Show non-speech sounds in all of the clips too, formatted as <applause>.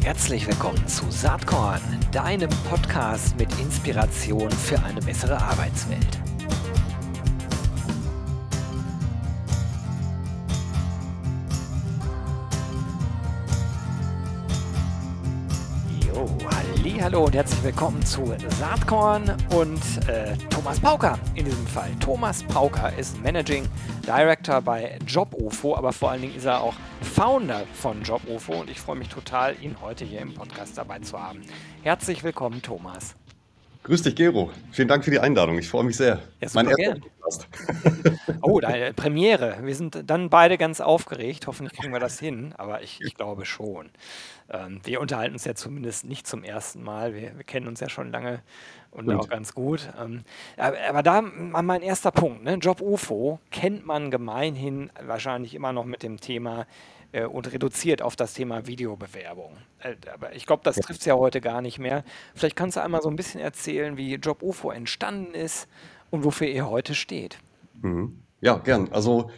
Herzlich willkommen zu Saatkorn, deinem Podcast mit Inspiration für eine bessere Arbeitswelt. Jo, hallo und herzlich willkommen zu Saatkorn und äh, Thomas Pauker in diesem Fall. Thomas Pauker ist Managing Director bei JobUFO, aber vor allen Dingen ist er auch Founder von JobUFO und ich freue mich total, ihn heute hier im Podcast dabei zu haben. Herzlich willkommen, Thomas. Grüß dich, Gero. Vielen Dank für die Einladung. Ich freue mich sehr. Ja, mein erster Podcast. <laughs> oh, deine Premiere. Wir sind dann beide ganz aufgeregt. Hoffentlich kriegen wir das hin, aber ich, ich glaube schon. Ähm, wir unterhalten uns ja zumindest nicht zum ersten Mal. Wir, wir kennen uns ja schon lange und Stimmt. auch ganz gut. Ähm, aber, aber, da mein erster Punkt. Ne? Job UFO kennt man gemeinhin wahrscheinlich immer noch mit dem Thema äh, und reduziert auf das Thema Videobewerbung. Äh, aber ich glaube, das trifft es ja heute gar nicht mehr. Vielleicht kannst du einmal so ein bisschen erzählen, wie Job UFO entstanden ist und wofür ihr heute steht. Mhm. Ja, gern. Also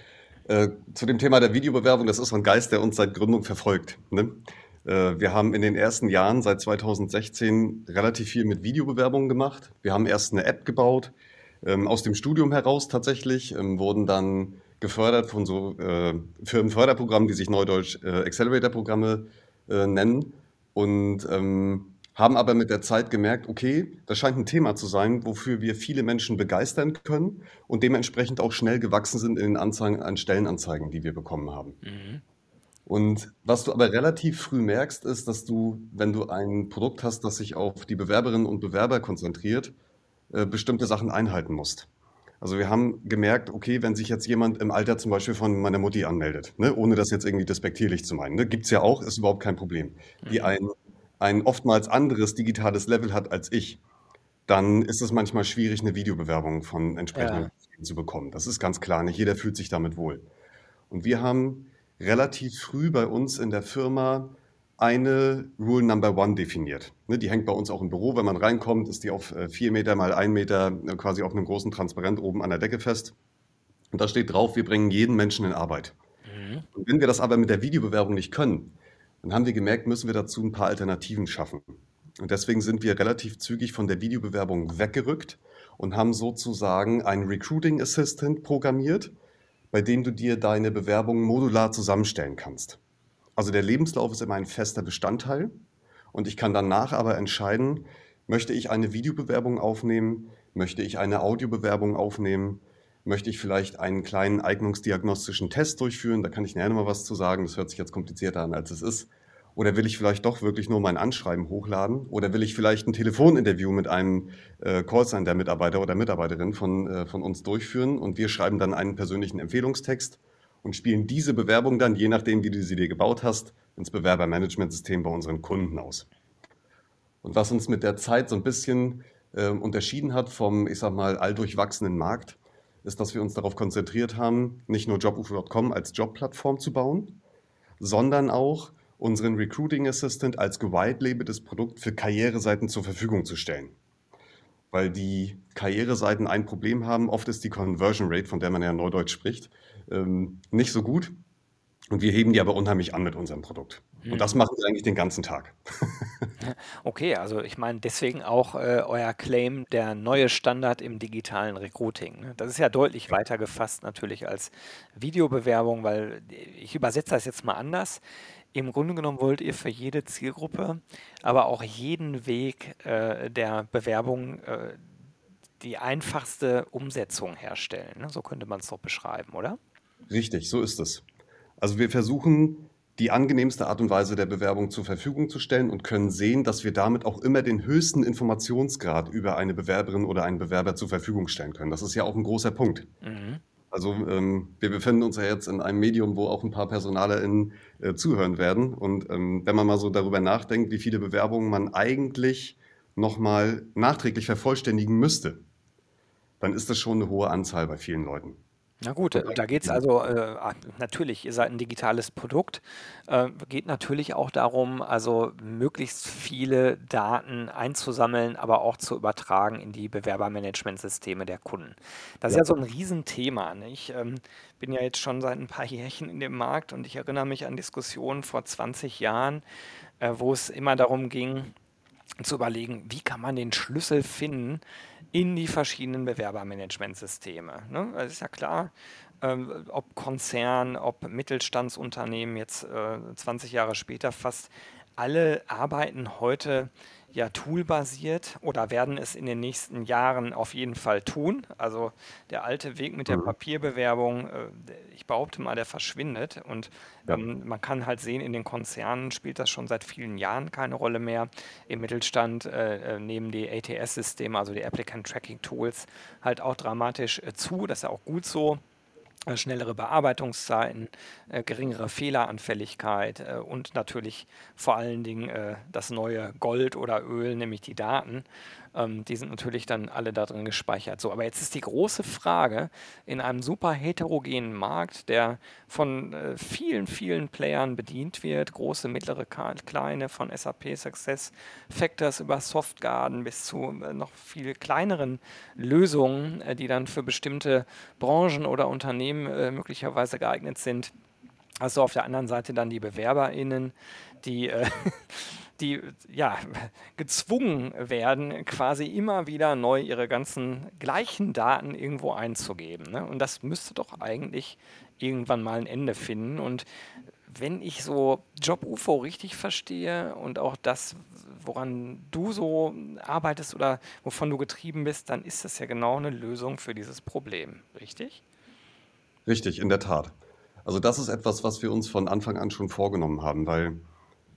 äh, zu dem Thema der Videobewerbung, das ist so ein Geist, der uns seit Gründung verfolgt. Ne? Äh, wir haben in den ersten Jahren, seit 2016, relativ viel mit Videobewerbungen gemacht. Wir haben erst eine App gebaut, ähm, aus dem Studium heraus tatsächlich, ähm, wurden dann gefördert von so äh, Firmenförderprogrammen, die sich neudeutsch äh, Accelerator-Programme äh, nennen. Und ähm, haben aber mit der Zeit gemerkt, okay, das scheint ein Thema zu sein, wofür wir viele Menschen begeistern können und dementsprechend auch schnell gewachsen sind in den Anzeigen an Stellenanzeigen, die wir bekommen haben. Mhm. Und was du aber relativ früh merkst, ist, dass du, wenn du ein Produkt hast, das sich auf die Bewerberinnen und Bewerber konzentriert, äh, bestimmte Sachen einhalten musst. Also wir haben gemerkt, okay, wenn sich jetzt jemand im Alter zum Beispiel von meiner Mutti anmeldet, ne, ohne das jetzt irgendwie despektierlich zu meinen, ne, gibt es ja auch, ist überhaupt kein Problem, die mhm. Ein, oftmals anderes digitales Level hat als ich, dann ist es manchmal schwierig, eine Videobewerbung von entsprechenden ja. zu bekommen. Das ist ganz klar, nicht jeder fühlt sich damit wohl. Und wir haben relativ früh bei uns in der Firma eine Rule Number One definiert. Ne, die hängt bei uns auch im Büro. Wenn man reinkommt, ist die auf äh, vier Meter mal ein Meter äh, quasi auf einem großen Transparent oben an der Decke fest. Und da steht drauf, wir bringen jeden Menschen in Arbeit. Mhm. Und wenn wir das aber mit der Videobewerbung nicht können, dann haben wir gemerkt, müssen wir dazu ein paar Alternativen schaffen. Und deswegen sind wir relativ zügig von der Videobewerbung weggerückt und haben sozusagen einen Recruiting Assistant programmiert, bei dem du dir deine Bewerbung modular zusammenstellen kannst. Also der Lebenslauf ist immer ein fester Bestandteil und ich kann danach aber entscheiden, möchte ich eine Videobewerbung aufnehmen, möchte ich eine Audiobewerbung aufnehmen, möchte ich vielleicht einen kleinen eignungsdiagnostischen Test durchführen, da kann ich nachher mal was zu sagen, das hört sich jetzt komplizierter an, als es ist. Oder will ich vielleicht doch wirklich nur mein Anschreiben hochladen? Oder will ich vielleicht ein Telefoninterview mit einem äh, Callcenter-Mitarbeiter oder Mitarbeiterin von, äh, von uns durchführen und wir schreiben dann einen persönlichen Empfehlungstext und spielen diese Bewerbung dann, je nachdem, wie du sie dir gebaut hast, ins Bewerbermanagementsystem bei unseren Kunden aus. Und was uns mit der Zeit so ein bisschen äh, unterschieden hat vom, ich sag mal, alldurchwachsenen Markt, ist, dass wir uns darauf konzentriert haben, nicht nur jobufo.com als Jobplattform zu bauen, sondern auch unseren Recruiting Assistant als gewidelabetes Produkt für Karriereseiten zur Verfügung zu stellen. Weil die Karriereseiten ein Problem haben. Oft ist die Conversion Rate, von der man ja Neudeutsch spricht, ähm, nicht so gut. Und wir heben die aber unheimlich an mit unserem Produkt. Und das mhm. machen wir eigentlich den ganzen Tag. <laughs> Okay, also ich meine deswegen auch äh, euer Claim, der neue Standard im digitalen Recruiting. Ne? Das ist ja deutlich weiter gefasst natürlich als Videobewerbung, weil ich übersetze das jetzt mal anders. Im Grunde genommen wollt ihr für jede Zielgruppe, aber auch jeden Weg äh, der Bewerbung äh, die einfachste Umsetzung herstellen. Ne? So könnte man es doch beschreiben, oder? Richtig, so ist es. Also wir versuchen die angenehmste Art und Weise der Bewerbung zur Verfügung zu stellen und können sehen, dass wir damit auch immer den höchsten Informationsgrad über eine Bewerberin oder einen Bewerber zur Verfügung stellen können. Das ist ja auch ein großer Punkt. Mhm. Also ähm, wir befinden uns ja jetzt in einem Medium, wo auch ein paar PersonalerInnen äh, zuhören werden. Und ähm, wenn man mal so darüber nachdenkt, wie viele Bewerbungen man eigentlich nochmal nachträglich vervollständigen müsste, dann ist das schon eine hohe Anzahl bei vielen Leuten. Na gut, äh, da geht's also, äh, natürlich, ihr seid ein digitales Produkt. Äh, geht natürlich auch darum, also möglichst viele Daten einzusammeln, aber auch zu übertragen in die Bewerbermanagementsysteme der Kunden. Das ist Ja. ja so ein Riesenthema, ne? Ich, ähm, bin ja jetzt schon seit ein paar <laughs> Jährchen in dem Markt und ich erinnere mich an Diskussionen vor 20 Jahren, äh, wo es immer darum ging zu überlegen, wie kann man den Schlüssel finden in die verschiedenen Bewerbermanagementsysteme. Ne? Also ist ja klar, ähm, ob Konzern, ob Mittelstandsunternehmen jetzt äh, 20 Jahre später fast alle arbeiten heute ja toolbasiert oder werden es in den nächsten Jahren auf jeden Fall tun. Also der alte Weg mit der Mhm. Papierbewerbung, äh, ich behaupte mal, der verschwindet. Und Ja. ähm, man kann halt sehen, in den Konzernen spielt das schon seit vielen Jahren keine Rolle mehr. Im Mittelstand äh, äh, nehmen die ATS-Systeme, also die Applicant Tracking Tools, halt auch dramatisch äh, zu. Das ist ja auch gut so schnellere Bearbeitungszeiten, äh, geringere Fehleranfälligkeit äh, und natürlich vor allen Dingen äh, das neue Gold oder Öl, nämlich die Daten. Ähm, die sind natürlich dann alle da drin gespeichert. So, aber jetzt ist die große Frage, in einem super heterogenen Markt, der von äh, vielen, vielen Playern bedient wird, große, mittlere, kleine, von SAP Success Factors über Softgarden bis zu äh, noch viel kleineren Lösungen, äh, die dann für bestimmte Branchen oder Unternehmen äh, möglicherweise geeignet sind. Du auf der anderen Seite dann die BewerberInnen, die, äh, <laughs> die ja, <laughs> gezwungen werden, quasi immer wieder neu ihre ganzen gleichen Daten irgendwo einzugeben. Ne? Und das müsste doch eigentlich irgendwann mal ein Ende finden. Und wenn ich so Job-UFO richtig verstehe und auch das, woran du so arbeitest oder wovon du getrieben bist, dann ist das ja genau eine Lösung für dieses Problem, richtig? Richtig, in der Tat. Also das ist etwas, was wir uns von Anfang an schon vorgenommen haben, weil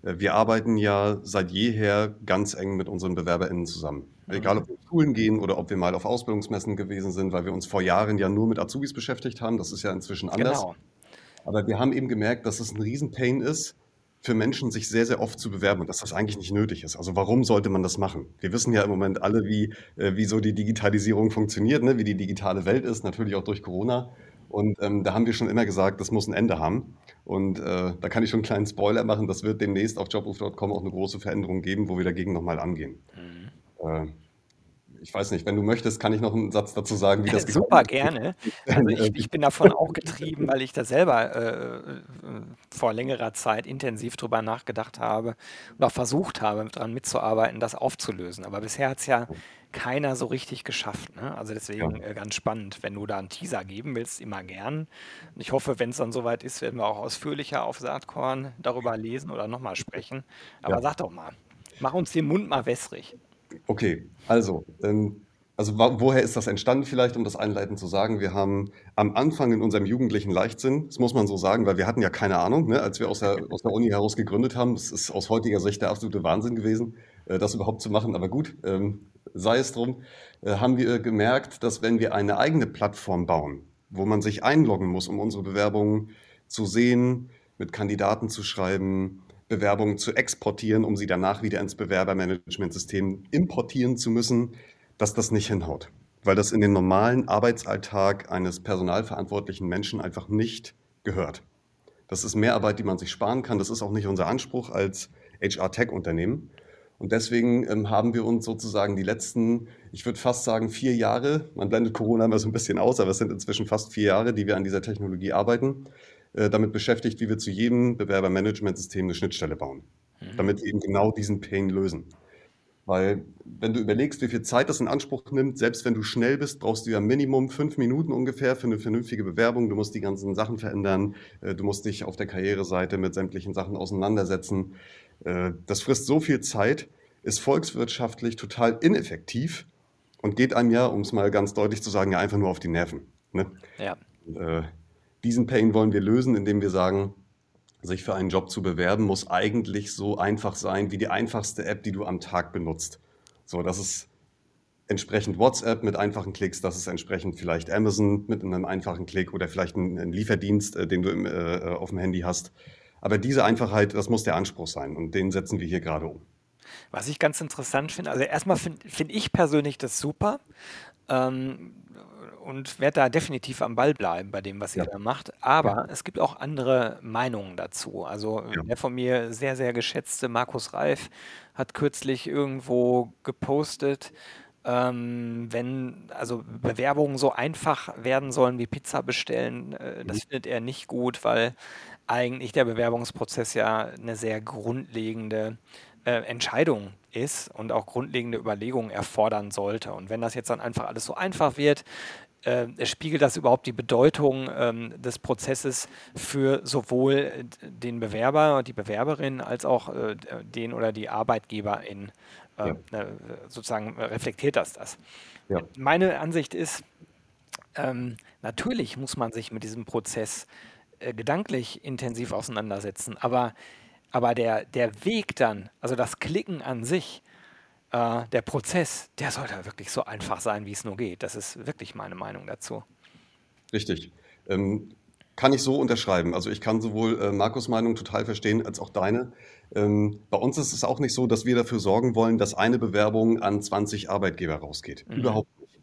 wir arbeiten ja seit jeher ganz eng mit unseren BewerberInnen zusammen. Egal, Mhm. ob wir in Schulen gehen oder ob wir mal auf Ausbildungsmessen gewesen sind, weil wir uns vor Jahren ja nur mit Azubis beschäftigt haben. Das ist ja inzwischen anders. Genau. Aber wir haben eben gemerkt, dass es ein Riesenpain ist, für Menschen sich sehr, sehr oft zu bewerben und dass das eigentlich nicht nötig ist. Also warum sollte man das machen? Wir wissen ja im Moment alle, wie, äh, wie so die Digitalisierung funktioniert, ne? wie die digitale Welt ist, natürlich auch durch Corona. Und ähm, da haben wir schon immer gesagt, das muss ein Ende haben. Und äh, da kann ich schon einen kleinen Spoiler machen, das wird demnächst auf jobruf.com auch eine große Veränderung geben, wo wir dagegen nochmal angehen. Mhm. Äh, ich weiß nicht, wenn du möchtest, kann ich noch einen Satz dazu sagen, wie das <laughs> Super gerne. <laughs> Also ich, ich bin davon auch <laughs> getrieben, weil ich da selber äh, äh, vor längerer Zeit intensiv drüber nachgedacht habe und auch versucht habe, daran mitzuarbeiten, das aufzulösen. Aber bisher hat es ja keiner so richtig geschafft. Ne? Also Ja. deswegen äh, ganz spannend. Wenn du da einen Teaser geben willst, immer gern. Und ich hoffe, wenn es dann soweit ist, werden wir auch ausführlicher auf Saatkorn darüber lesen oder nochmal sprechen. Aber Ja. sag doch mal, mach uns den Mund mal wässrig. Okay, also, ähm, also woher ist das entstanden vielleicht, um das einleitend zu sagen? Wir haben am Anfang in unserem jugendlichen Leichtsinn, das muss man so sagen, weil wir hatten ja keine Ahnung, ne, als wir aus der, aus der Uni heraus gegründet haben, das ist aus heutiger Sicht der absolute Wahnsinn gewesen, äh, das überhaupt zu machen, aber gut, ähm, sei es drum, äh, haben wir gemerkt, dass wenn wir eine eigene Plattform bauen, wo man sich einloggen muss, um unsere Bewerbungen zu sehen, mit Kandidaten zu schreiben, Bewerbungen zu exportieren, um sie danach wieder ins Bewerbermanagementsystem importieren zu müssen, dass das nicht hinhaut. Weil das in den normalen Arbeitsalltag eines personalverantwortlichen Menschen einfach nicht gehört. Das ist Mehrarbeit, die man sich sparen kann. Das ist auch nicht unser Anspruch als HR-Tech-Unternehmen. Und deswegen ähm, haben wir uns sozusagen die letzten, ich würde fast sagen, vier Jahre, man blendet Corona immer so ein bisschen aus, aber es sind inzwischen fast vier Jahre, die wir an dieser Technologie arbeiten, äh, damit beschäftigt, wie wir zu jedem Bewerbermanagementsystem eine Schnittstelle bauen, Mhm. damit wir eben genau diesen Pain lösen. Weil, wenn du überlegst, wie viel Zeit das in Anspruch nimmt, selbst wenn du schnell bist, brauchst du ja Minimum fünf Minuten ungefähr für eine vernünftige Bewerbung. Du musst die ganzen Sachen verändern. äh, Du musst dich auf der Karriereseite mit sämtlichen Sachen auseinandersetzen. Äh, Das frisst so viel Zeit, ist volkswirtschaftlich total ineffektiv und geht einem ja, um es mal ganz deutlich zu sagen, ja einfach nur auf die Nerven. Ne? Ja. Äh, diesen Pain wollen wir lösen, indem wir sagen, sich für einen Job zu bewerben, muss eigentlich so einfach sein wie die einfachste App, die du am Tag benutzt. So, das ist entsprechend WhatsApp mit einfachen Klicks, das ist entsprechend vielleicht Amazon mit einem einfachen Klick oder vielleicht ein, ein Lieferdienst, äh, den du im, äh, auf dem Handy hast. Aber diese Einfachheit, das muss der Anspruch sein und den setzen wir hier gerade um. Was ich ganz interessant finde, also erstmal finde find ich persönlich das super ähm, und werde da definitiv am Ball bleiben bei dem, was ihr Ja, da macht. ja, Aber es gibt auch andere Meinungen dazu. Also ja. der von mir sehr, sehr geschätzte Markus Reif hat kürzlich irgendwo gepostet, ähm, wenn also Bewerbungen so einfach werden sollen wie Pizza bestellen, äh, Mhm. das findet er nicht gut, weil eigentlich der Bewerbungsprozess ja eine sehr grundlegende äh, Entscheidung ist und auch grundlegende Überlegungen erfordern sollte. Und wenn das jetzt dann einfach alles so einfach wird, äh, spiegelt das überhaupt die Bedeutung ähm, des Prozesses für sowohl äh, den Bewerber, die Bewerberin, als auch äh, den oder die Arbeitgeberin? Äh, Ja, äh, sozusagen reflektiert das das? ja, Meine Ansicht ist, ähm, natürlich muss man sich mit diesem Prozess äh, gedanklich intensiv auseinandersetzen, aber, aber der, der Weg dann, also das Klicken an sich, äh, der Prozess, der sollte wirklich so einfach sein, wie es nur geht. Das ist wirklich meine Meinung dazu. richtig. Ähm, kann ich so unterschreiben. Also ich kann sowohl äh, Markus' Meinung total verstehen, als auch deine. Ähm, bei uns ist es auch nicht so, dass wir dafür sorgen wollen, dass eine Bewerbung an 20 Arbeitgeber rausgeht. Mhm. Überhaupt nicht.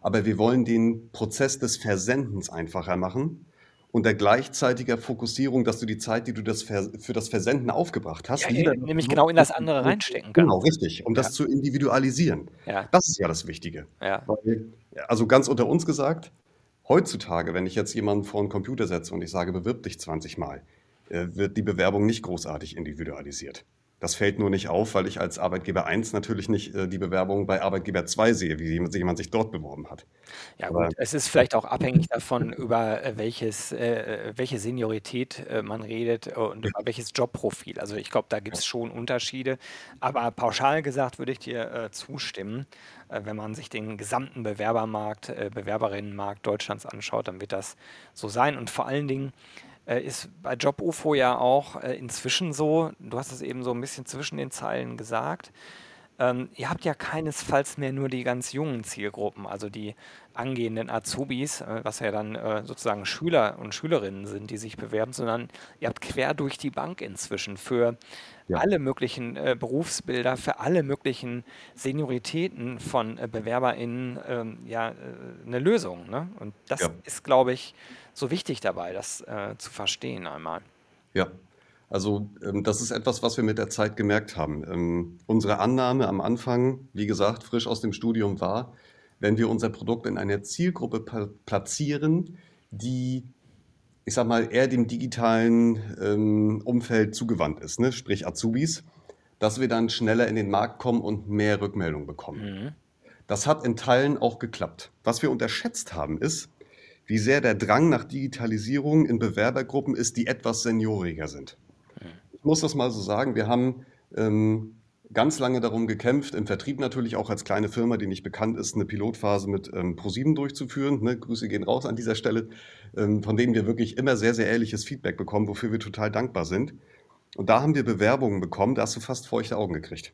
Aber wir wollen den Prozess des Versendens einfacher machen unter gleichzeitiger Fokussierung, dass du die Zeit, die du das für das Versenden aufgebracht hast, Ja, nämlich genau in das andere reinstecken genau, kannst. richtig, um Ja, das zu individualisieren. ja, Das ist ja das Wichtige. Weil, also ganz unter uns gesagt, heutzutage, wenn ich jetzt jemanden vor einen Computer setze und ich sage, bewirb dich 20 Mal, äh, wird die Bewerbung nicht großartig individualisiert. Das fällt nur nicht auf, weil ich als Arbeitgeber 1 natürlich nicht äh, die Bewerbung bei Arbeitgeber 2 sehe, wie jemand jemand sich dort beworben hat. Ja Aber gut, es ist vielleicht auch abhängig davon, über äh, welches, äh, welche Seniorität äh, man redet und über welches Jobprofil. Also ich glaube, da gibt es schon Unterschiede. Aber pauschal gesagt würde ich dir äh, zustimmen. Äh, wenn man sich den gesamten Bewerbermarkt, äh, Bewerberinnenmarkt Deutschlands anschaut, dann wird das so sein. Und vor allen Dingen äh, ist bei JobUFO ja auch äh, inzwischen so, du hast es eben so ein bisschen zwischen den Zeilen gesagt, ähm, ihr habt ja keinesfalls mehr nur die ganz jungen Zielgruppen, also die angehenden Azubis, äh, was ja dann äh, sozusagen Schüler und Schülerinnen sind, die sich bewerben, sondern ihr habt quer durch die Bank inzwischen für ja, alle möglichen äh, Berufsbilder, für alle möglichen Senioritäten von äh, BewerberInnen ähm, ja, äh, eine Lösung. Ne? Und das ja, ist, glaube ich, so wichtig dabei, das äh, zu verstehen einmal. ja. Also ähm, das ist etwas, was wir mit der Zeit gemerkt haben. Ähm, unsere Annahme am Anfang, wie gesagt, frisch aus dem Studium war, wenn wir unser Produkt in einer Zielgruppe platzieren, die, ich sag mal, eher dem digitalen ähm, Umfeld zugewandt ist, ne? sprich Azubis, dass wir dann schneller in den Markt kommen und mehr Rückmeldung bekommen. Mhm. Das hat in Teilen auch geklappt. Was wir unterschätzt haben, ist, wie sehr der Drang nach Digitalisierung in Bewerbergruppen ist, die etwas senioriger sind. Ich muss das mal so sagen, wir haben ähm, ganz lange darum gekämpft, im Vertrieb natürlich auch als kleine Firma, die nicht bekannt ist, eine Pilotphase mit ähm, ProSieben durchzuführen. Ne? Grüße gehen raus an dieser Stelle, ähm, von denen wir wirklich immer sehr, sehr ehrliches Feedback bekommen, wofür wir total dankbar sind. Und da haben wir Bewerbungen bekommen, da hast du fast feuchte Augen gekriegt.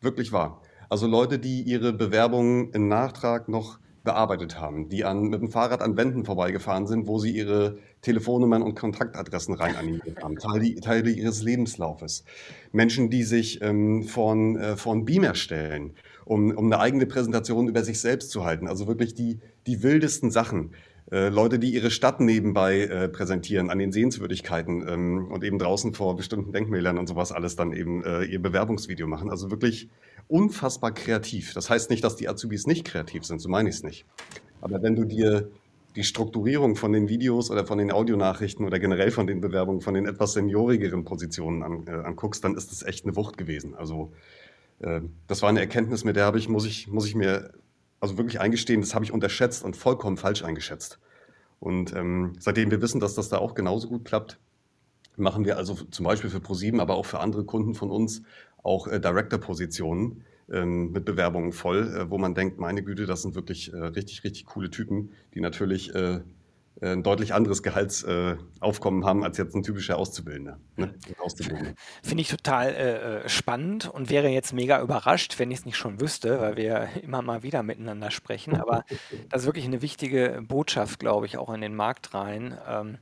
Wirklich wahr. Also Leute, die ihre Bewerbungen im Nachtrag noch bearbeitet haben, die an, mit dem Fahrrad an Wänden vorbeigefahren sind, wo sie ihre Telefonnummern und Kontaktadressen rein animiert haben, Teile, Teile ihres Lebenslaufes. Menschen, die sich ähm, vor, ein, äh, einen Beamer stellen, um, um eine eigene Präsentation über sich selbst zu halten. Also wirklich die, die wildesten Sachen. Äh, Leute, die ihre Stadt nebenbei äh, präsentieren an den Sehenswürdigkeiten ähm, und eben draußen vor bestimmten Denkmälern und sowas alles dann eben äh, ihr Bewerbungsvideo machen. Also wirklich unfassbar kreativ. Das heißt nicht, dass die Azubis nicht kreativ sind, so meine ich es nicht. Aber wenn du dir die Strukturierung von den Videos oder von den Audionachrichten oder generell von den Bewerbungen von den etwas seniorigeren Positionen an, äh, anguckst, dann ist das echt eine Wucht gewesen. Also äh, das war eine Erkenntnis, mit der habe ich, muss ich, muss ich mir also wirklich eingestehen, das habe ich unterschätzt und vollkommen falsch eingeschätzt. Und ähm, seitdem wir wissen, dass das da auch genauso gut klappt, machen wir also zum Beispiel für ProSieben, aber auch für andere Kunden von uns auch äh, Director-Positionen ähm, mit Bewerbungen voll, äh, wo man denkt, meine Güte, das sind wirklich äh, richtig, richtig coole Typen, die natürlich äh, ein deutlich anderes Gehaltsaufkommen haben als jetzt ein typischer Auszubildender. Ne? <laughs> Finde ich total äh, äh, spannend und wäre jetzt mega überrascht, wenn ich es nicht schon wüsste, weil wir <laughs> immer mal wieder miteinander sprechen. Aber <laughs> das ist wirklich eine wichtige Botschaft, glaube ich, auch in den Markt rein. Ähm,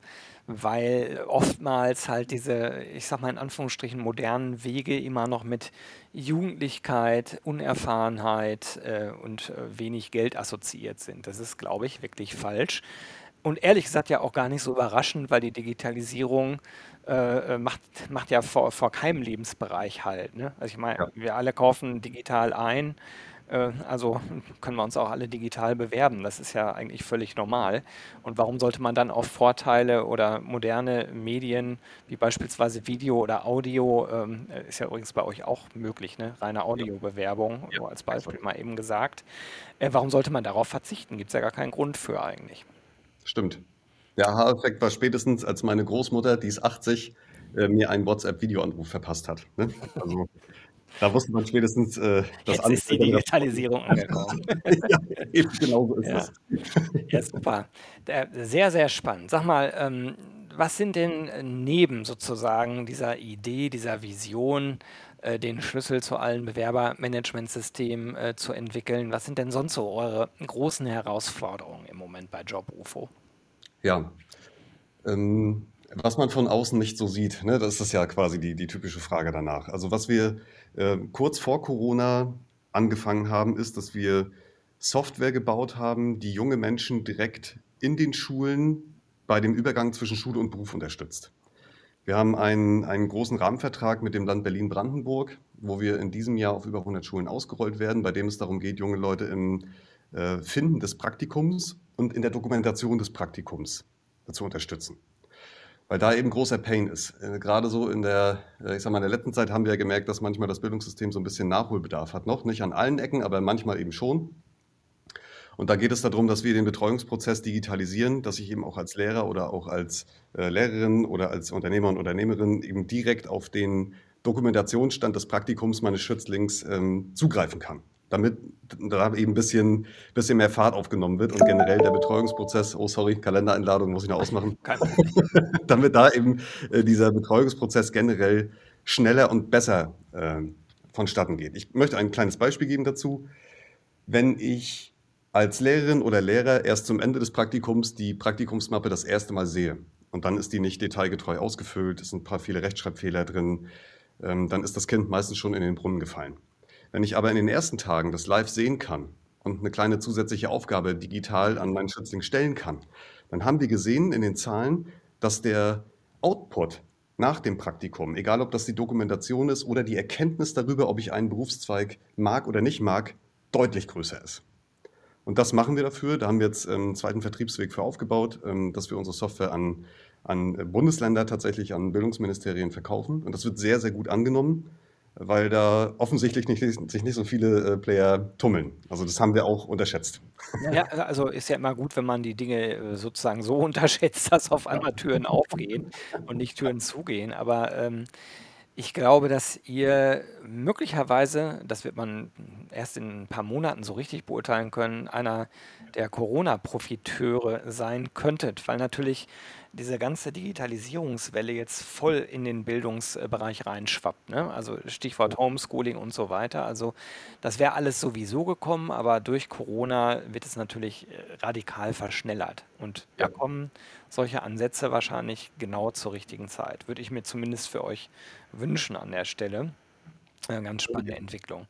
weil oftmals halt diese, ich sag mal in Anführungsstrichen, modernen Wege immer noch mit Jugendlichkeit, Unerfahrenheit äh, und äh, wenig Geld assoziiert sind. Das ist, glaube ich, wirklich falsch. Und ehrlich gesagt ja auch gar nicht so überraschend, weil die Digitalisierung äh, äh macht, macht ja vor, vor keinem Lebensbereich halt. Ne? Also ich meine, ja. wir alle kaufen digital ein äh, also können wir uns auch alle digital bewerben. Das ist ja eigentlich völlig normal. Und warum sollte man dann auf Vorteile oder moderne Medien wie beispielsweise Video oder Audio, ähm, ist ja übrigens bei euch auch möglich, ne? reine Audiobewerbung, ja. als Beispiel mal eben gesagt. Äh, warum sollte man darauf verzichten? Gibt es ja gar keinen Grund für eigentlich. Stimmt. Der Aha-Effekt war spätestens, als meine Großmutter, die ist 80, äh, mir einen WhatsApp-Videoanruf verpasst hat. Ne? Also da wusste man spätestens, äh, dass Jetzt alles ist die Digitalisierung angekommen. <laughs> ja, eben genau so ist ja. es. Ja, super. Sehr, sehr spannend. Sag mal, ähm, was sind denn neben sozusagen dieser Idee, dieser Vision, äh, den Schlüssel zu allen Bewerbermanagementsystemen äh, zu entwickeln, was sind denn sonst so eure großen Herausforderungen Moment bei JobUFO? Ja, ähm, was man von außen nicht so sieht, ne, das ist ja quasi die, die typische Frage danach. Also was wir äh, kurz vor Corona angefangen haben, ist, dass wir Software gebaut haben, die junge Menschen direkt in den Schulen bei dem Übergang zwischen Schule und Beruf unterstützt. Wir haben einen, einen großen Rahmenvertrag mit dem Land Berlin-Brandenburg, wo wir in diesem Jahr auf über 100 Schulen ausgerollt werden, bei dem es darum geht, junge Leute im äh, Finden des Praktikums und in der Dokumentation des Praktikums zu unterstützen weil da eben großer Pain ist. Äh, gerade so in der, äh, ich sag mal, in der letzten Zeit haben wir ja gemerkt, dass manchmal das Bildungssystem so ein bisschen Nachholbedarf hat. Noch nicht an allen Ecken, aber manchmal eben schon. Und da geht es darum, dass wir den Betreuungsprozess digitalisieren, dass ich eben auch als Lehrer oder auch als äh, Lehrerin oder als Unternehmer und Unternehmerin eben direkt auf den Dokumentationsstand des Praktikums meines Schützlings ähm, zugreifen kann damit da eben ein bisschen, bisschen mehr Fahrt aufgenommen wird und generell der Betreuungsprozess, oh sorry, Kalendereinladung muss ich noch ausmachen, <laughs> damit da eben äh, dieser Betreuungsprozess generell schneller und besser äh, vonstatten geht. Ich möchte ein kleines Beispiel geben dazu. Wenn ich als Lehrerin oder Lehrer erst zum Ende des Praktikums die Praktikumsmappe das erste Mal sehe und dann ist die nicht detailgetreu ausgefüllt, es sind ein paar viele Rechtschreibfehler drin, ähm, dann ist das Kind meistens schon in den Brunnen gefallen. Wenn ich aber in den ersten Tagen das live sehen kann und eine kleine zusätzliche Aufgabe digital an meinen Schützling stellen kann, dann haben wir gesehen in den Zahlen, dass der Output nach dem Praktikum, egal ob das die Dokumentation ist oder die Erkenntnis darüber, ob ich einen Berufszweig mag oder nicht mag, deutlich größer ist. Und das machen wir dafür. Da haben wir jetzt einen zweiten Vertriebsweg für aufgebaut, ähm, dass wir unsere Software an, an Bundesländer tatsächlich an Bildungsministerien verkaufen. Und das wird sehr, sehr gut angenommen weil da offensichtlich nicht, sich nicht so viele äh, Player tummeln. Also das haben wir auch unterschätzt. Ja, also ist ja immer gut, wenn man die Dinge äh, sozusagen so <laughs> unterschätzt, dass auf einmal Türen aufgehen und nicht Türen zugehen. Aber ähm, ich glaube, dass ihr möglicherweise, das wird man erst in ein paar Monaten so richtig beurteilen können, einer der Corona-Profiteure sein könntet, weil natürlich diese ganze Digitalisierungswelle jetzt voll in den Bildungsbereich reinschwappt. Ne? Also Stichwort Homeschooling und so weiter. Also das wäre alles sowieso gekommen, aber durch Corona wird es natürlich äh, radikal verschnellert. Und da kommen solche Ansätze wahrscheinlich genau zur richtigen Zeit. Würde ich mir zumindest für euch wünschen an der Stelle. Eine ganz spannende Entwicklung.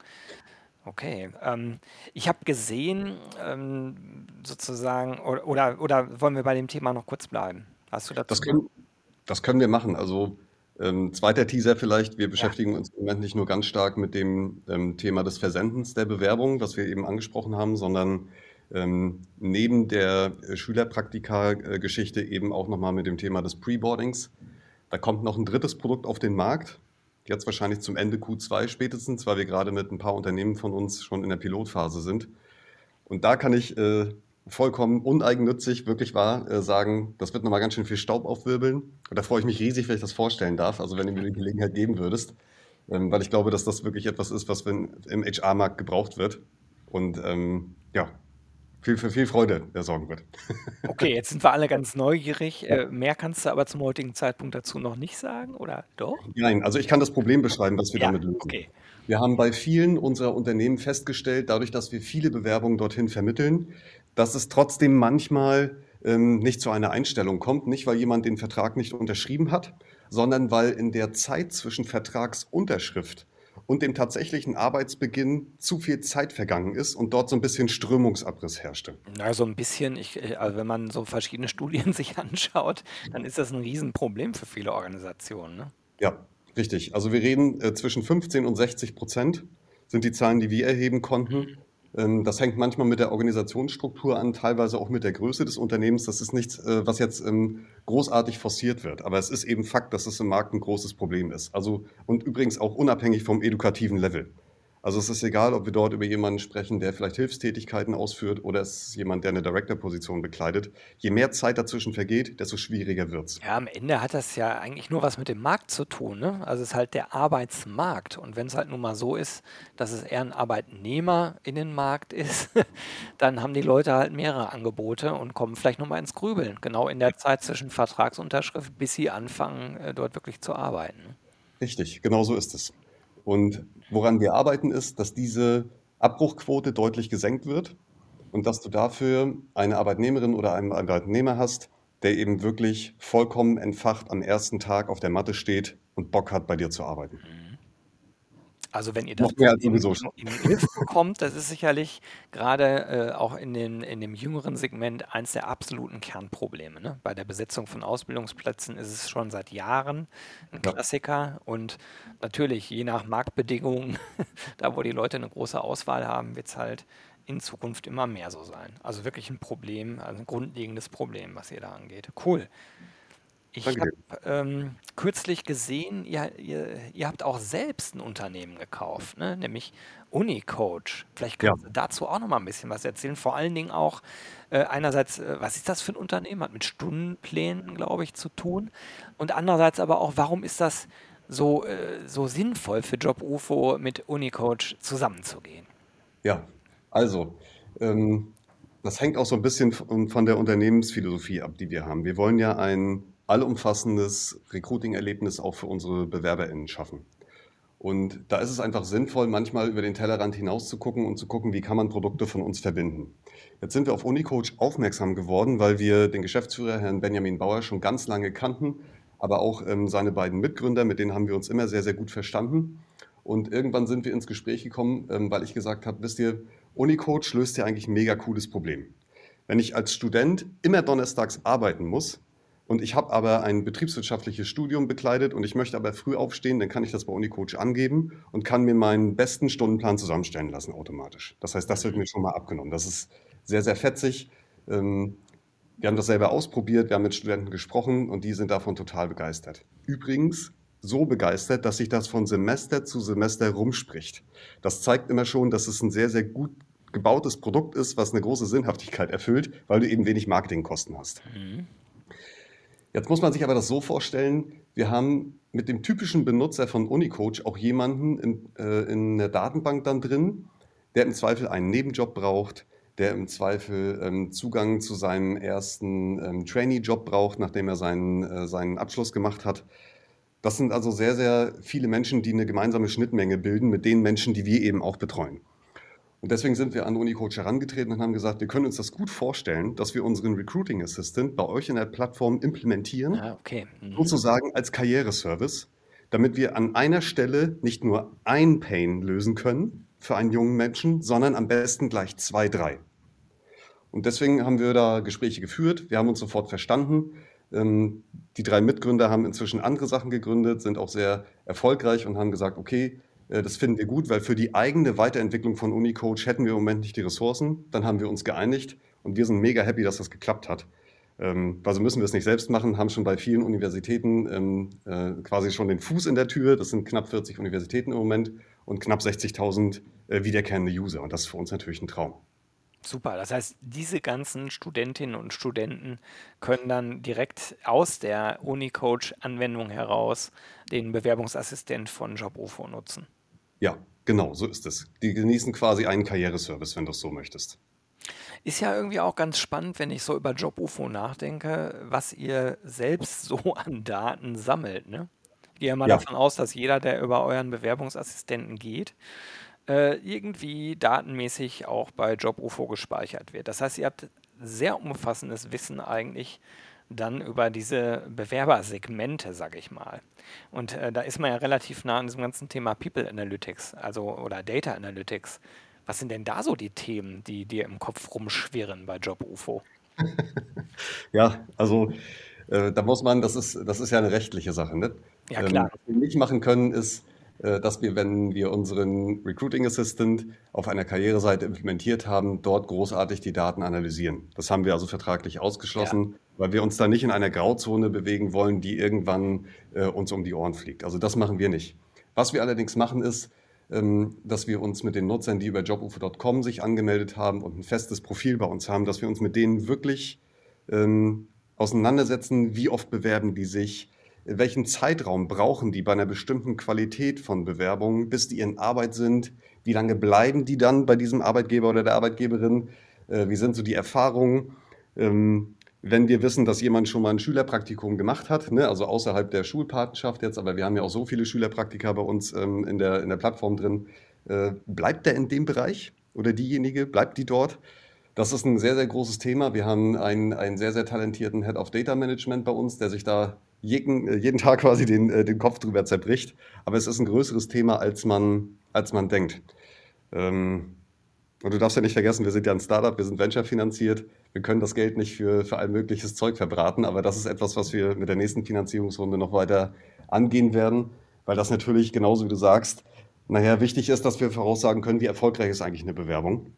Okay. Ähm, ich habe gesehen, ähm, sozusagen, oder, oder, oder wollen wir bei dem Thema noch kurz bleiben? Hast du dazu? Das können, das können wir machen. Also ähm, zweiter Teaser vielleicht. Wir beschäftigen ja. uns im Moment nicht nur ganz stark mit dem ähm, Thema des Versendens der Bewerbung, was wir eben angesprochen haben, sondern ähm, neben der Schülerpraktika-Geschichte eben auch nochmal mit dem Thema des Preboardings. Da kommt noch ein drittes Produkt auf den Markt. Jetzt wahrscheinlich zum Ende Q2 spätestens, weil wir gerade mit ein paar Unternehmen von uns schon in der Pilotphase sind. Und da kann ich äh, vollkommen uneigennützig wirklich wahr äh, sagen, das wird nochmal ganz schön viel Staub aufwirbeln. Und da freue ich mich riesig, wenn ich das vorstellen darf, also wenn du mir die Gelegenheit geben würdest. Ähm, weil ich glaube, dass das wirklich etwas ist, was wenn, im HR-Markt gebraucht wird. Und ähm, ja, viel, für viel Freude sorgen wird. <laughs> Okay, jetzt sind wir alle ganz neugierig. Äh, mehr kannst du aber zum heutigen Zeitpunkt dazu noch nicht sagen, oder doch? Nein, also ich kann das Problem beschreiben, was wir ja, damit lösen. Okay. Wir haben bei vielen unserer Unternehmen festgestellt, dadurch, dass wir viele Bewerbungen dorthin vermitteln, dass es trotzdem manchmal ähm, nicht zu einer Einstellung kommt, nicht weil jemand den Vertrag nicht unterschrieben hat, sondern weil in der Zeit zwischen Vertragsunterschrift und dem tatsächlichen Arbeitsbeginn zu viel Zeit vergangen ist und dort so ein bisschen Strömungsabriss herrschte. Na, so ein bisschen, ich, äh, also wenn man so verschiedene <laughs> Studien sich anschaut, dann ist das ein Riesenproblem für viele Organisationen. Ne? Ja, richtig. Also wir reden äh, zwischen 15 und 60 Prozent sind die Zahlen, die wir erheben konnten. Mhm. Ähm, das hängt manchmal mit der Organisationsstruktur an, teilweise auch mit der Größe des Unternehmens. Das ist nichts, äh, was jetzt ähm, großartig forciert wird. Aber es ist eben Fakt, dass es im Markt ein großes Problem ist. Also, und übrigens auch unabhängig vom edukativen Level. Also es ist egal, ob wir dort über jemanden sprechen, der vielleicht Hilfstätigkeiten ausführt oder es ist jemand, der eine Director-Position bekleidet. Je mehr Zeit dazwischen vergeht, desto schwieriger wird es. Ja, am Ende hat das ja eigentlich nur was mit dem Markt zu tun. Ne? Also es ist halt der Arbeitsmarkt. Und wenn es halt nun mal so ist, dass es eher ein Arbeitnehmerinnenmarkt ist, <laughs> dann haben die Leute halt mehrere Angebote und kommen vielleicht nochmal ins Grübeln. Genau in der Zeit zwischen Vertragsunterschrift, bis sie anfangen, äh, dort wirklich zu arbeiten. Richtig, genau so ist es. Und woran wir arbeiten, ist, dass diese Abbruchquote deutlich gesenkt wird und dass du dafür eine Arbeitnehmerin oder einen Arbeitnehmer hast, der eben wirklich vollkommen entfacht am ersten Tag auf der Matte steht und Bock hat, bei dir zu arbeiten. Also wenn ihr das sowieso schon. in den Griff bekommt, das ist sicherlich gerade äh, auch in, den, in dem jüngeren Segment eins der absoluten Kernprobleme. Ne? Bei der Besetzung von Ausbildungsplätzen ist es schon seit Jahren ein ja. Klassiker und natürlich je nach Marktbedingungen, <laughs> da wo die Leute eine große Auswahl haben, wird es halt in Zukunft immer mehr so sein. Also wirklich ein Problem, also ein grundlegendes Problem, was ihr da angeht. Cool. Ich habe ähm, kürzlich gesehen, ihr, ihr, ihr habt auch selbst ein Unternehmen gekauft, ne? nämlich Unicoach. Vielleicht Ja. Sie dazu auch noch mal ein bisschen was erzählen. Vor allen Dingen auch äh, einerseits, äh, was ist das für ein Unternehmen? Hat mit Stundenplänen, glaube ich, zu tun. Und andererseits aber auch, warum ist das so, äh, so sinnvoll für Job UFO mit Unicoach zusammenzugehen? Ja, also, ähm, das hängt auch so ein bisschen von von der Unternehmensphilosophie ab, die wir haben. Wir wollen ja ein allumfassendes Recruiting-Erlebnis auch für unsere BewerberInnen schaffen. Und da ist es einfach sinnvoll, manchmal über den Tellerrand hinaus zu gucken und zu gucken, wie kann man Produkte von uns verbinden. Jetzt sind wir auf Unicoach aufmerksam geworden, weil wir den Geschäftsführer, Herrn Benjamin Bauer, schon ganz lange kannten, aber auch ähm, seine beiden Mitgründer, mit denen haben wir uns immer sehr, sehr gut verstanden. Und irgendwann sind wir ins Gespräch gekommen, ähm, weil ich gesagt habe, wisst ihr, Unicoach löst ja eigentlich ein mega cooles Problem. Wenn ich als Student immer donnerstags arbeiten muss, und ich habe aber ein betriebswirtschaftliches Studium bekleidet und ich möchte aber früh aufstehen, dann kann ich das bei Unicoach angeben und kann mir meinen besten Stundenplan zusammenstellen lassen automatisch. Das heißt, das wird mir schon mal abgenommen. Das ist sehr, sehr fetzig. Ähm, wir haben das selber ausprobiert, wir haben mit Studenten gesprochen und die sind davon total begeistert. Übrigens so begeistert, dass sich das von Semester zu Semester rumspricht. Das zeigt immer schon, dass es ein sehr, sehr gut gebautes Produkt ist, was eine große Sinnhaftigkeit erfüllt, weil du eben wenig Marketingkosten hast. Mhm. Jetzt muss man sich aber das so vorstellen, wir haben mit dem typischen Benutzer von Unicoach auch jemanden in, äh, in der Datenbank dann drin, der im Zweifel einen Nebenjob braucht, der im Zweifel ähm, Zugang zu seinem ersten ähm, Trainee-Job braucht, nachdem er seinen, äh, seinen Abschluss gemacht hat. Das sind also sehr, sehr viele Menschen, die eine gemeinsame Schnittmenge bilden mit den Menschen, die wir eben auch betreuen. Und deswegen sind wir an Unicoach herangetreten und haben gesagt, wir können uns das gut vorstellen, dass wir unseren Recruiting Assistant bei euch in der Plattform implementieren, Ah, okay. Mhm. sozusagen als Karriereservice, damit wir an einer Stelle nicht nur ein Pain lösen können für einen jungen Menschen, sondern am besten gleich zwei, drei. Und deswegen haben wir da Gespräche geführt. Wir haben uns sofort verstanden. Ähm, die drei Mitgründer haben inzwischen andere Sachen gegründet, sind auch sehr erfolgreich und haben gesagt, okay, das finden wir gut, weil für die eigene Weiterentwicklung von Unicoach hätten wir im Moment nicht die Ressourcen. Dann haben wir uns geeinigt und wir sind mega happy, dass das geklappt hat. Ähm, also müssen wir es nicht selbst machen, haben schon bei vielen Universitäten ähm, äh, quasi schon den Fuß in der Tür. Das sind knapp 40 Universitäten im Moment und knapp 60.000 äh, wiederkehrende User. Und das ist für uns natürlich ein Traum. Super, das heißt, diese ganzen Studentinnen und Studenten können dann direkt aus der Unicoach-Anwendung heraus den Bewerbungsassistent von JobUFO nutzen. Ja, genau, so ist es. Die genießen quasi einen Karriereservice, wenn du es so möchtest. Ist ja irgendwie auch ganz spannend, wenn ich so über JobUFO nachdenke, was ihr selbst so <laughs> an Daten sammelt. Ne? Ich gehe mal Ja, davon aus, dass jeder, der über euren Bewerbungsassistenten geht, äh, irgendwie datenmäßig auch bei JobUFO gespeichert wird. Das heißt, ihr habt sehr umfassendes Wissen eigentlich dann über diese Bewerbersegmente, sage ich mal. Und äh, da ist man ja relativ nah an diesem ganzen Thema People Analytics, also oder Data Analytics. Was sind denn da so die Themen, die dir im Kopf rumschwirren bei Job UFO? <laughs> Ja, also äh, da muss man, das ist, das ist ja eine rechtliche Sache. Ne? Ja, klar. Ähm, was wir nicht machen können, ist, äh, dass wir, wenn wir unseren Recruiting Assistant auf einer Karriereseite implementiert haben, dort großartig die Daten analysieren. Das haben wir also vertraglich ausgeschlossen, ja. Weil wir uns da nicht in einer Grauzone bewegen wollen, die irgendwann äh, uns um die Ohren fliegt. Also das machen wir nicht. Was wir allerdings machen ist, ähm, dass wir uns mit den Nutzern, die über jobufo.com sich angemeldet haben und ein festes Profil bei uns haben, dass wir uns mit denen wirklich ähm, auseinandersetzen, wie oft bewerben die sich, welchen Zeitraum brauchen die bei einer bestimmten Qualität von Bewerbungen, bis die in Arbeit sind, wie lange bleiben die dann bei diesem Arbeitgeber oder der Arbeitgeberin, äh, wie sind so die Erfahrungen. Ähm, wenn wir wissen, dass jemand schon mal ein Schülerpraktikum gemacht hat, ne, also außerhalb der Schulpatenschaft jetzt, aber wir haben ja auch so viele Schülerpraktika bei uns ähm, in, der, in der Plattform drin, äh, bleibt der in dem Bereich oder diejenige, bleibt die dort? Das ist ein sehr, sehr großes Thema. Wir haben einen, einen sehr, sehr talentierten Head of Data Management bei uns, der sich da jeden, äh, jeden Tag quasi den, äh, den Kopf drüber zerbricht. Aber es ist ein größeres Thema, als man, als man denkt. Ähm, und du darfst ja nicht vergessen, wir sind ja ein Startup, wir sind Venture finanziert. Wir können das Geld nicht für, für all mögliches Zeug verbraten, aber das ist etwas, was wir mit der nächsten Finanzierungsrunde noch weiter angehen werden, weil das natürlich, genauso wie du sagst, nachher wichtig ist, dass wir voraussagen können, wie erfolgreich ist eigentlich eine Bewerbung.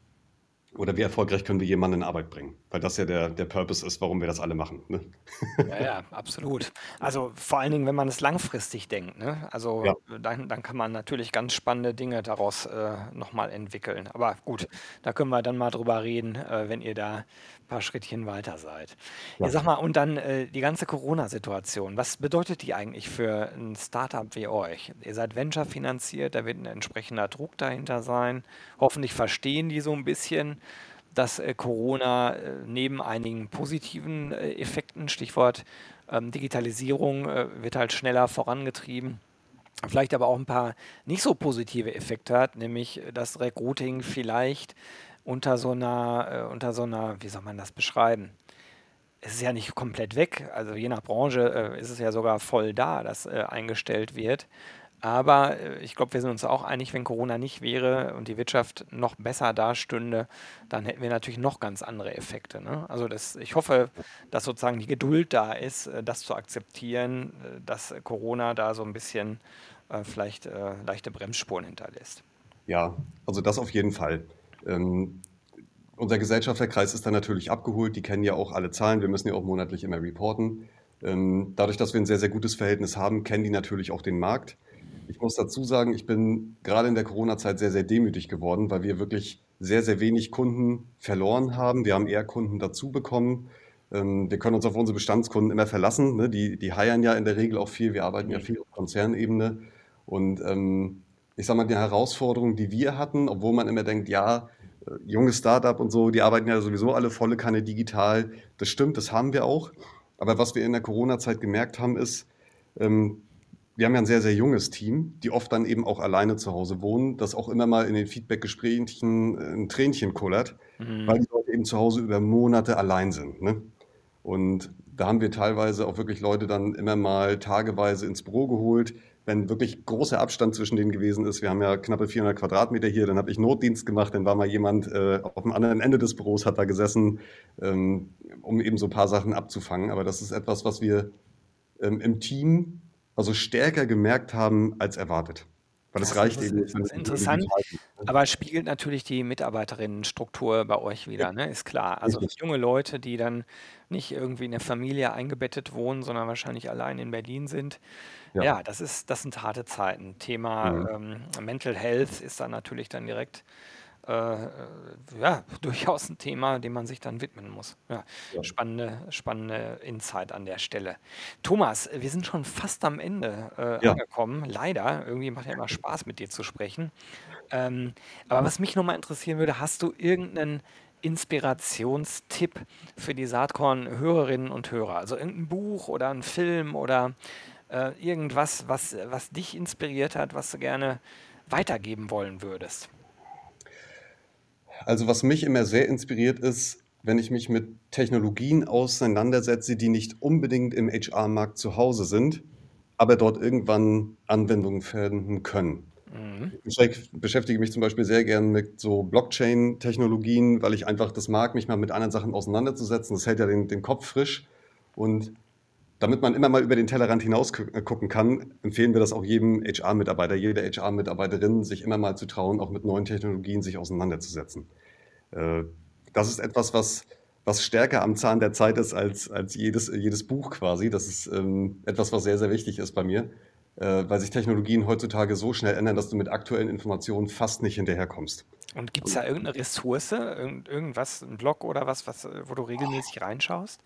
Oder wie erfolgreich können wir jemanden in Arbeit bringen? Weil das ja der, der Purpose ist, warum wir das alle machen. Ne? Ja, ja, absolut. Also vor allen Dingen, wenn man es langfristig denkt. Ne? Also Ja. dann, dann kann man natürlich ganz spannende Dinge daraus äh, nochmal entwickeln. Aber gut, da können wir dann mal drüber reden, äh, wenn ihr da paar Schrittchen weiter seid. Ja, Ja. sag mal, und dann äh, die ganze Corona-Situation. Was bedeutet die eigentlich für ein Startup wie euch? Ihr seid Venture finanziert, da wird ein entsprechender Druck dahinter sein. Hoffentlich verstehen die so ein bisschen dass äh, Corona äh, neben einigen positiven äh, Effekten, Stichwort ähm, Digitalisierung, äh, wird halt schneller vorangetrieben, vielleicht aber auch ein paar nicht so positive Effekte hat, nämlich äh, das Recruiting vielleicht unter so einer, äh, unter so einer, wie soll man das beschreiben? Es ist ja nicht komplett weg, also je nach Branche äh, ist es ja sogar voll da, dass äh, eingestellt wird. Aber äh, ich glaube, wir sind uns auch einig, wenn Corona nicht wäre und die Wirtschaft noch besser dastünde, dann hätten wir natürlich noch ganz andere Effekte. Ne? Also das, ich hoffe, dass sozusagen die Geduld da ist, äh, das zu akzeptieren, äh, dass Corona da so ein bisschen äh, vielleicht äh, leichte Bremsspuren hinterlässt. Ja, also das auf jeden Fall. Ähm, unser Gesellschafterkreis ist da natürlich abgeholt. Die kennen ja auch alle Zahlen. Wir müssen ja auch monatlich immer reporten. Ähm, dadurch, dass wir ein sehr, sehr gutes Verhältnis haben, kennen die natürlich auch den Markt. Ich muss dazu sagen, ich bin gerade in der Corona-Zeit sehr, sehr demütig geworden, weil wir wirklich sehr, sehr wenig Kunden verloren haben. Wir haben eher Kunden dazu bekommen. Ähm, wir können uns auf unsere Bestandskunden immer verlassen. Ne? Die, die heiern ja in der Regel auch viel. Wir arbeiten ja viel auf Konzernebene. Und ähm, ich sage mal, die Herausforderungen, die wir hatten, obwohl man immer denkt, ja, äh, junges Startup und so, die arbeiten ja sowieso alle volle Kanne digital. Das stimmt, das haben wir auch. Aber was wir in der Corona-Zeit gemerkt haben, ist, ähm, wir haben ja ein sehr, sehr junges Team, die oft dann eben auch alleine zu Hause wohnen, das auch immer mal in den Feedback-Gesprächen äh, ein Tränchen kullert, Mhm. weil die Leute eben zu Hause über Monate allein sind. Ne? Und da haben wir teilweise auch wirklich Leute dann immer mal tageweise ins Büro geholt, wenn wirklich großer Abstand zwischen denen gewesen ist. Wir haben ja knappe 400 Quadratmeter hier, dann habe ich Notdienst gemacht, dann war mal jemand äh, auf dem anderen Ende des Büros, hat da gesessen, ähm, um eben so ein paar Sachen abzufangen. Aber das ist etwas, was wir ähm, im Team also stärker gemerkt haben als erwartet. Weil es Das reicht ist, eben das ist interessant. Ne? aber spiegelt natürlich die Mitarbeiterinnenstruktur bei euch wieder, ne? Ist klar. Also junge Leute, die dann nicht irgendwie in der Familie eingebettet wohnen, sondern wahrscheinlich allein in Berlin sind. Ja. Ja, das ist, das sind harte Zeiten. Thema Mhm. ähm, Mental Health ist dann natürlich dann direkt äh, äh, ja, <laughs> durchaus ein Thema, dem man sich dann widmen muss. Ja, Ja. spannende, spannende Insight an der Stelle. Thomas, wir sind schon fast am Ende äh, Ja. angekommen. Leider, irgendwie macht ja immer Spaß, mit dir zu sprechen. Ähm, aber was mich nochmal interessieren würde, hast du irgendeinen Inspirationstipp für die Saatkorn-Hörerinnen und Hörer? Also irgendein Buch oder ein Film oder äh, irgendwas, was, was dich inspiriert hat, was du gerne weitergeben wollen würdest? Also was mich immer sehr inspiriert ist, wenn ich mich mit Technologien auseinandersetze, die nicht unbedingt im HR-Markt zu Hause sind, aber dort irgendwann Anwendungen finden können. Mhm. Ich beschäftige mich zum Beispiel sehr gern mit so Blockchain-Technologien, weil ich einfach das mag, mich mal mit anderen Sachen auseinanderzusetzen. Das hält ja den, den Kopf frisch. Und damit man immer mal über den Tellerrand hinaus gucken kann, empfehlen wir das auch jedem HR-Mitarbeiter, jeder HR-Mitarbeiterin, sich immer mal zu trauen, auch mit neuen Technologien sich auseinanderzusetzen. Äh, das ist etwas, was, was stärker am Zahn der Zeit ist als, als jedes, jedes Buch quasi. Das ist ähm, etwas, was sehr, sehr wichtig ist bei mir äh, weil sich Technologien heutzutage so schnell ändern, dass du mit aktuellen Informationen fast nicht hinterherkommst. Und gibt es da irgendeine Ressource, irgend, irgendwas, ein Blog oder was, was, wo du regelmäßig reinschaust?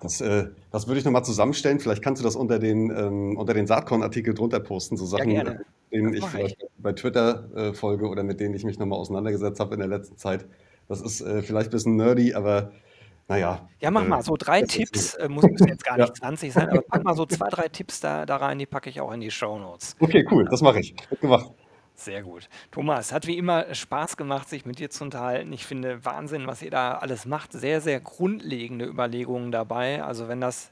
Das, äh, das würde ich nochmal zusammenstellen. Vielleicht kannst du das unter den, ähm, unter den Saatkorn-Artikel drunter posten, so Sachen, Ja, äh, denen ich vielleicht ich. bei Twitter äh, folge oder mit denen ich mich nochmal auseinandergesetzt habe in der letzten Zeit. Das ist äh, vielleicht ein bisschen nerdy, aber naja. Ja, mach Äh, mal so drei ist Tipps, äh, muss, müssen jetzt gar Ja. nicht 20 sein, aber pack mal so zwei, drei Tipps da, da rein, die packe ich auch in die Shownotes. Okay, cool, das mache ich. Wird gemacht. Sehr gut. Thomas, hat wie immer Spaß gemacht, sich mit dir zu unterhalten. Ich finde Wahnsinn, was ihr da alles macht. Sehr, sehr grundlegende Überlegungen dabei. Also wenn das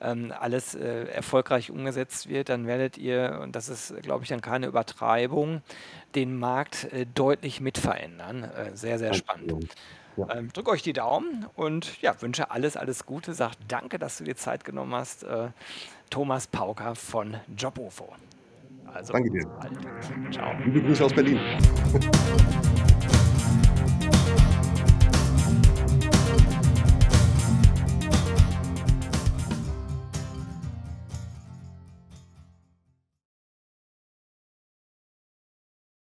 ähm, alles äh, erfolgreich umgesetzt wird, dann werdet ihr, und das ist, glaube ich, dann keine Übertreibung, den Markt äh, deutlich mitverändern. Äh, sehr, sehr spannend. Ja. Ähm, drück euch die Daumen und ja, wünsche alles, alles Gute. Sag danke, dass du dir Zeit genommen hast. Äh, Thomas Pauker von Jobofo. Also, Danke dir. Ciao. Liebe Grüße aus Berlin. <laughs>